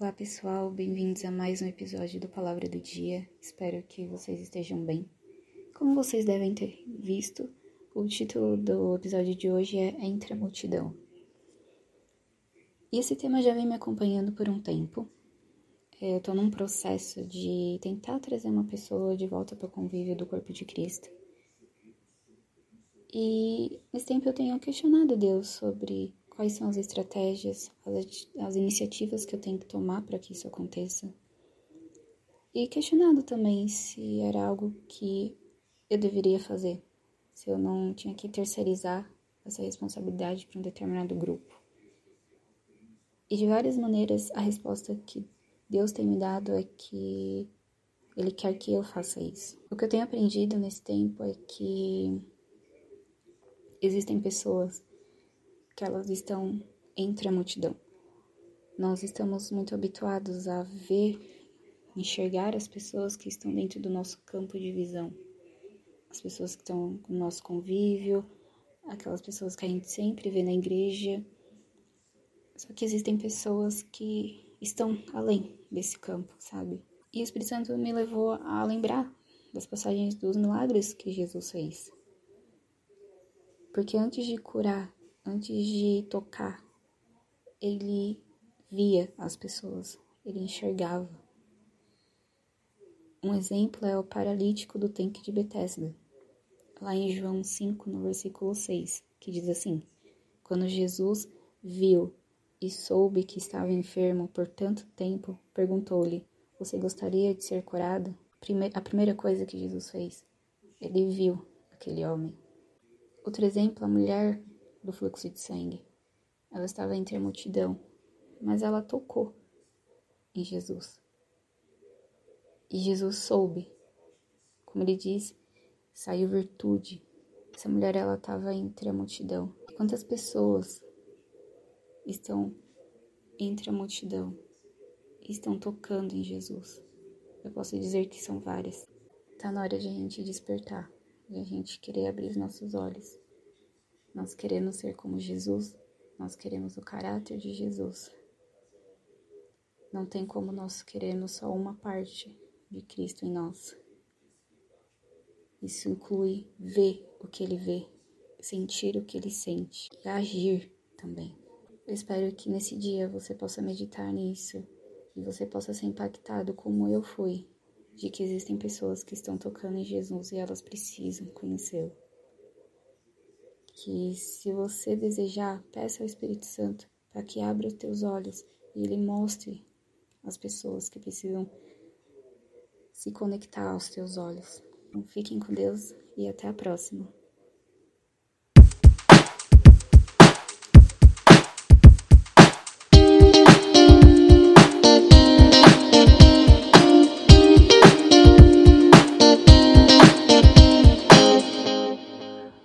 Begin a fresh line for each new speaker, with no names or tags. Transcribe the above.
Olá pessoal, bem-vindos a mais um episódio do Palavra do Dia. Espero que vocês estejam bem. Como vocês devem ter visto, o título do episódio de hoje é Entre a Multidão. E esse tema já vem me acompanhando por um tempo. Eu estou num processo de tentar trazer uma pessoa de volta para o convívio do corpo de Cristo. E nesse tempo eu tenho questionado Deus sobre quais são as estratégias, as, as iniciativas que eu tenho que tomar para que isso aconteça. E questionado também se era algo que eu deveria fazer, se eu não tinha que terceirizar essa responsabilidade para um determinado grupo. E de várias maneiras, a resposta que Deus tem me dado é que Ele quer que eu faça isso. O que eu tenho aprendido nesse tempo é que existem pessoas que elas estão entre a multidão. Nós estamos muito habituados a ver, enxergar as pessoas que estão dentro do nosso campo de visão, as pessoas que estão no nosso convívio, aquelas pessoas que a gente sempre vê na igreja. Só que existem pessoas que estão além desse campo, sabe? E o Espírito Santo me levou a lembrar das passagens dos milagres que Jesus fez. Porque antes de curar antes de tocar, ele via as pessoas, ele enxergava. Um exemplo é o paralítico do tanque de Betesda, lá em João 5, no versículo 6, que diz assim: Quando Jesus viu e soube que estava enfermo por tanto tempo, perguntou-lhe: Você gostaria de ser curado? A primeira coisa que Jesus fez, ele viu aquele homem. Outro exemplo, a mulher do fluxo de sangue. Ela estava entre a multidão, mas ela tocou em Jesus. E Jesus soube, como ele diz, saiu virtude. Essa mulher ela estava entre a multidão. Quantas pessoas estão entre a multidão estão tocando em Jesus? Eu posso dizer que são várias. Está na hora de a gente despertar, de a gente querer abrir os nossos olhos nós queremos ser como Jesus, nós queremos o caráter de Jesus. Não tem como nós queremos só uma parte de Cristo em nós. Isso inclui ver o que ele vê, sentir o que ele sente e agir também. Eu espero que nesse dia você possa meditar nisso e você possa ser impactado como eu fui, de que existem pessoas que estão tocando em Jesus e elas precisam conhecê-lo que se você desejar, peça ao Espírito Santo para que abra os teus olhos e ele mostre as pessoas que precisam se conectar aos teus olhos. Então, fiquem com Deus e até a próxima.